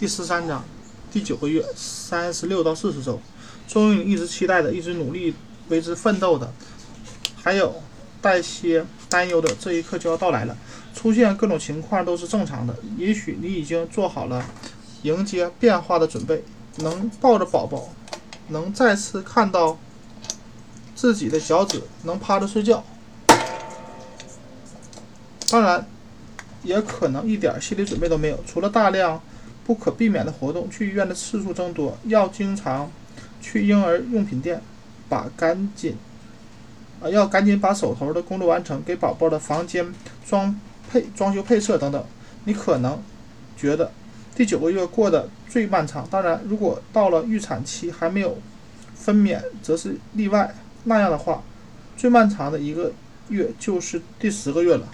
第十三章，第九个月，三十六到四十周，终于你一直期待的、一直努力为之奋斗的，还有带些担忧的这一刻就要到来了。出现各种情况都是正常的，也许你已经做好了迎接变化的准备，能抱着宝宝，能再次看到自己的脚趾，能趴着睡觉。当然，也可能一点心理准备都没有。除了大量不可避免的活动，去医院的次数增多，要经常去婴儿用品店，把赶紧啊，要赶紧把手头的工作完成，给宝宝的房间装配、装修配色等等。你可能觉得第九个月过得最漫长。当然，如果到了预产期还没有分娩，则是例外。那样的话，最漫长的一个月就是第十个月了。